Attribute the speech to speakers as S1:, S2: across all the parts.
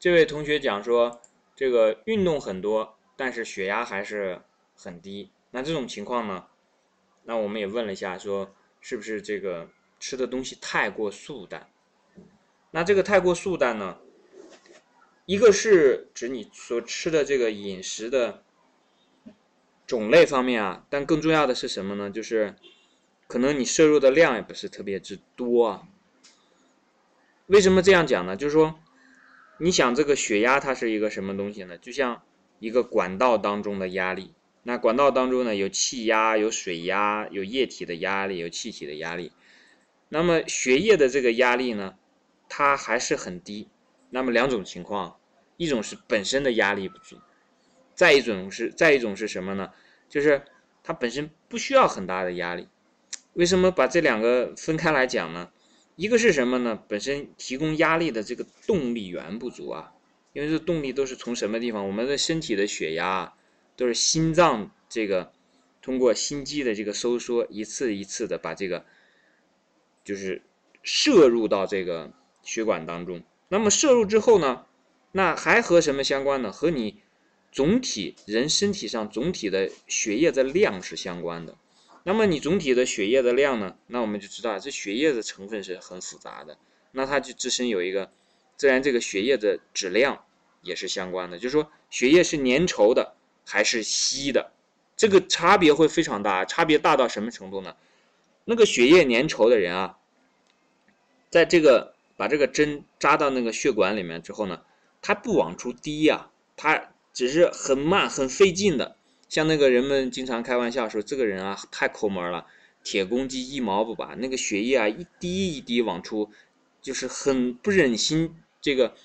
S1: 这位同学讲说，这个运动很多，但是血压还是很低。那这种情况呢？那我们也问了一下，说是不是这个吃的东西太过素淡？那这个太过素淡呢？一个是指你所吃的这个饮食的种类方面啊，但更重要的是什么呢？就是可能你摄入的量也不是特别之多啊。为什么这样讲呢？就是说，你想这个血压它是一个什么东西呢？就像一个管道当中的压力。那管道当中呢，有气压、有水压、有液体的压力、有气体的压力。那么血液的这个压力呢，它还是很低。那么两种情况，一种是本身的压力不足，再一种是再一种是什么呢？就是它本身不需要很大的压力。为什么把这两个分开来讲呢？一个是什么呢？本身提供压力的这个动力源不足啊，因为这动力都是从什么地方？我们的身体的血压。都是心脏这个通过心肌的这个收缩，一次一次的把这个就是摄入到这个血管当中。那么摄入之后呢，那还和什么相关呢？和你总体人身体上总体的血液的量是相关的。那么你总体的血液的量呢？那我们就知道这血液的成分是很复杂的。那它就自身有一个，自然这个血液的质量也是相关的。就是说血液是粘稠的。还是稀的，这个差别会非常大，差别大到什么程度呢？那个血液粘稠的人啊，在这个把这个针扎到那个血管里面之后呢，它不往出滴呀，它只是很慢、很费劲的。像那个人们经常开玩笑说，这个人啊太抠门了，铁公鸡一毛不拔，那个血液啊一滴一滴往出，就是很不忍心这个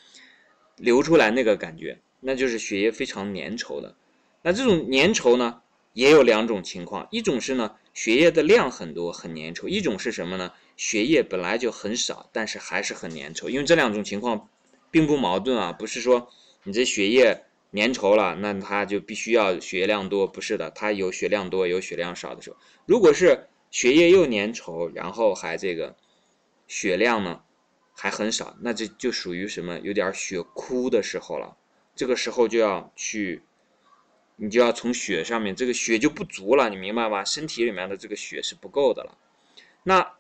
S1: 流出来那个感觉，那就是血液非常粘稠的。那这种粘稠呢，也有两种情况，一种是呢血液的量很多很粘稠，一种是什么呢？血液本来就很少，但是还是很粘稠。因为这两种情况并不矛盾啊，不是说你这血液粘稠了，那它就必须要血液量多，不是的，它有血量多有血量少的时候。如果是血液又粘稠，然后还这个血量呢还很少，那这就属于什么？有点血枯的时候了。这个时候就要去。你就要从血上面，这个血就不足了，你明白吧？身体里面的这个血是不够的了。那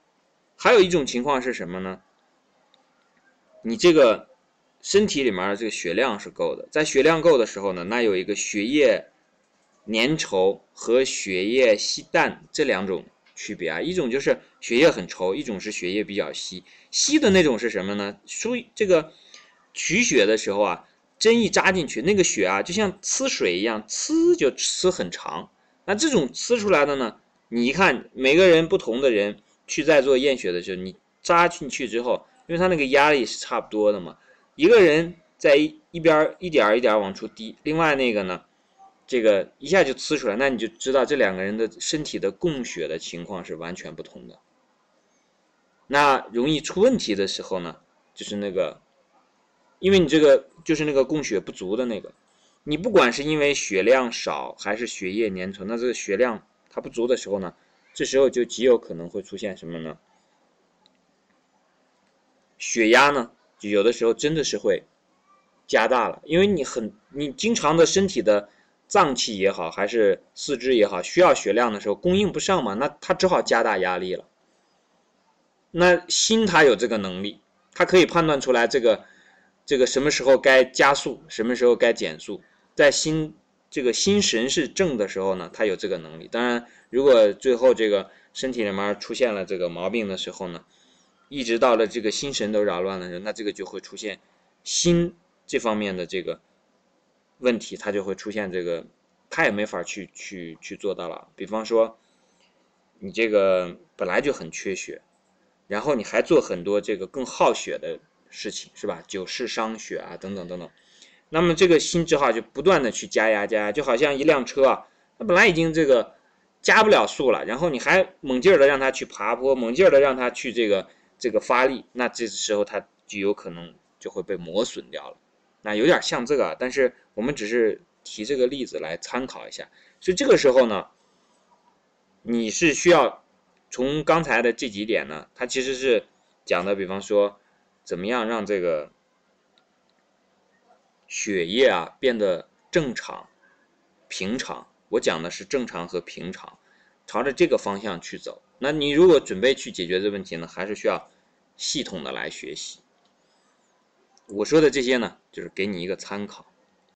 S1: 还有一种情况是什么呢？你这个身体里面的这个血量是够的，在血量够的时候呢，那有一个血液粘稠和血液稀淡这两种区别啊。一种就是血液很稠，一种是血液比较稀。稀的那种是什么呢？输这个取血的时候啊。针一扎进去，那个血啊，就像呲水一样，呲就呲很长。那这种呲出来的呢，你一看，每个人不同的人去在做验血的时候，你扎进去之后，因为它那个压力是差不多的嘛，一个人在一边一点一点往出滴，另外那个呢，这个一下就呲出来，那你就知道这两个人的身体的供血的情况是完全不同的。那容易出问题的时候呢，就是那个。因为你这个就是那个供血不足的那个，你不管是因为血量少还是血液粘稠，那这个血量它不足的时候呢，这时候就极有可能会出现什么呢？血压呢，就有的时候真的是会加大了，因为你很你经常的身体的脏器也好，还是四肢也好，需要血量的时候供应不上嘛，那它只好加大压力了。那心它有这个能力，它可以判断出来这个。这个什么时候该加速，什么时候该减速，在心这个心神是正的时候呢，它有这个能力。当然，如果最后这个身体里面出现了这个毛病的时候呢，一直到了这个心神都扰乱的时候，那这个就会出现心这方面的这个问题，它就会出现这个，他也没法去去去做到了。比方说，你这个本来就很缺血，然后你还做很多这个更耗血的。事情是吧？久视伤血啊，等等等等。那么这个心只好就不断的去加压加压，就好像一辆车啊，它本来已经这个加不了速了，然后你还猛劲儿的让它去爬坡，猛劲儿的让它去这个这个发力，那这时候它就有可能就会被磨损掉了。那有点像这个，但是我们只是提这个例子来参考一下。所以这个时候呢，你是需要从刚才的这几点呢，它其实是讲的，比方说。怎么样让这个血液啊变得正常、平常。我讲的是正常和平常，朝着这个方向去走。那你如果准备去解决这问题呢，还是需要系统的来学习。我说的这些呢，就是给你一个参考。